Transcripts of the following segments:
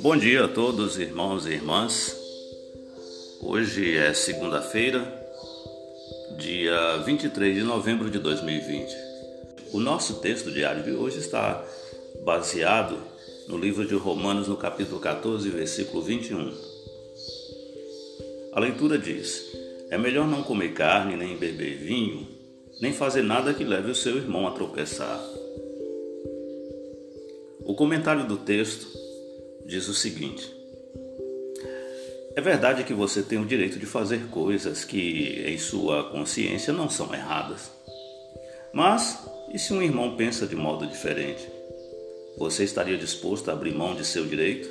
Bom dia a todos, irmãos e irmãs. Hoje é segunda-feira, dia 23 de novembro de 2020. O nosso texto diário de hoje está baseado no livro de Romanos, no capítulo 14, versículo 21. A leitura diz: É melhor não comer carne, nem beber vinho, nem fazer nada que leve o seu irmão a tropeçar. O comentário do texto diz o seguinte: É verdade que você tem o direito de fazer coisas que, em sua consciência, não são erradas. Mas, e se um irmão pensa de modo diferente? Você estaria disposto a abrir mão de seu direito?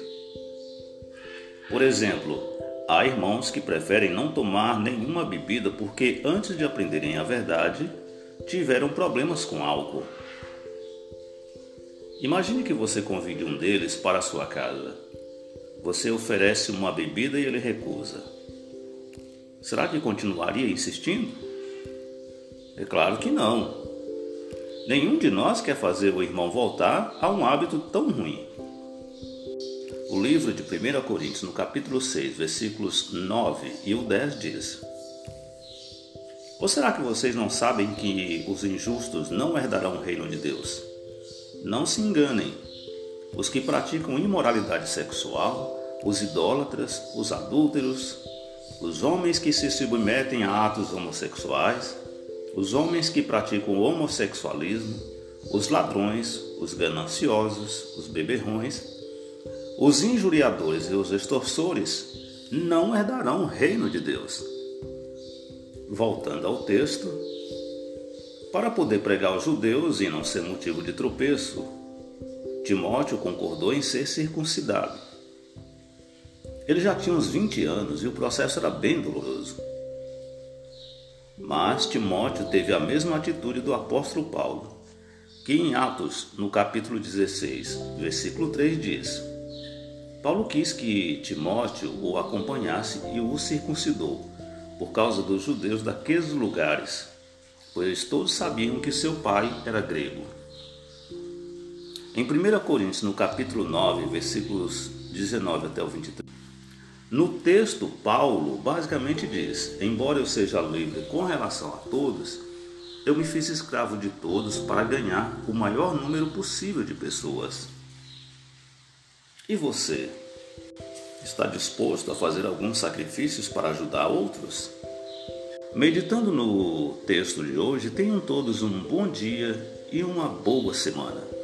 Por exemplo, há irmãos que preferem não tomar nenhuma bebida porque, antes de aprenderem a verdade, tiveram problemas com álcool. Imagine que você convide um deles para a sua casa. Você oferece uma bebida e ele recusa. Será que continuaria insistindo? É claro que não. Nenhum de nós quer fazer o irmão voltar a um hábito tão ruim. O livro de 1 Coríntios, no capítulo 6, versículos 9 e o 10 diz: Ou será que vocês não sabem que os injustos não herdarão o reino de Deus? Não se enganem. Os que praticam imoralidade sexual, os idólatras, os adúlteros, os homens que se submetem a atos homossexuais, os homens que praticam homossexualismo, os ladrões, os gananciosos, os beberrões, os injuriadores e os extorsores não herdarão o reino de Deus. Voltando ao texto, para poder pregar aos judeus e não ser motivo de tropeço, Timóteo concordou em ser circuncidado. Ele já tinha uns 20 anos e o processo era bem doloroso. Mas Timóteo teve a mesma atitude do apóstolo Paulo, que em Atos, no capítulo 16, versículo 3 diz: Paulo quis que Timóteo o acompanhasse e o circuncidou, por causa dos judeus daqueles lugares pois todos sabiam que seu pai era grego. Em 1 Coríntios, no capítulo 9, versículos 19 até o 23, no texto, Paulo basicamente diz: Embora eu seja livre com relação a todos, eu me fiz escravo de todos para ganhar o maior número possível de pessoas. E você? Está disposto a fazer alguns sacrifícios para ajudar outros? Meditando no texto de hoje, tenham todos um bom dia e uma boa semana.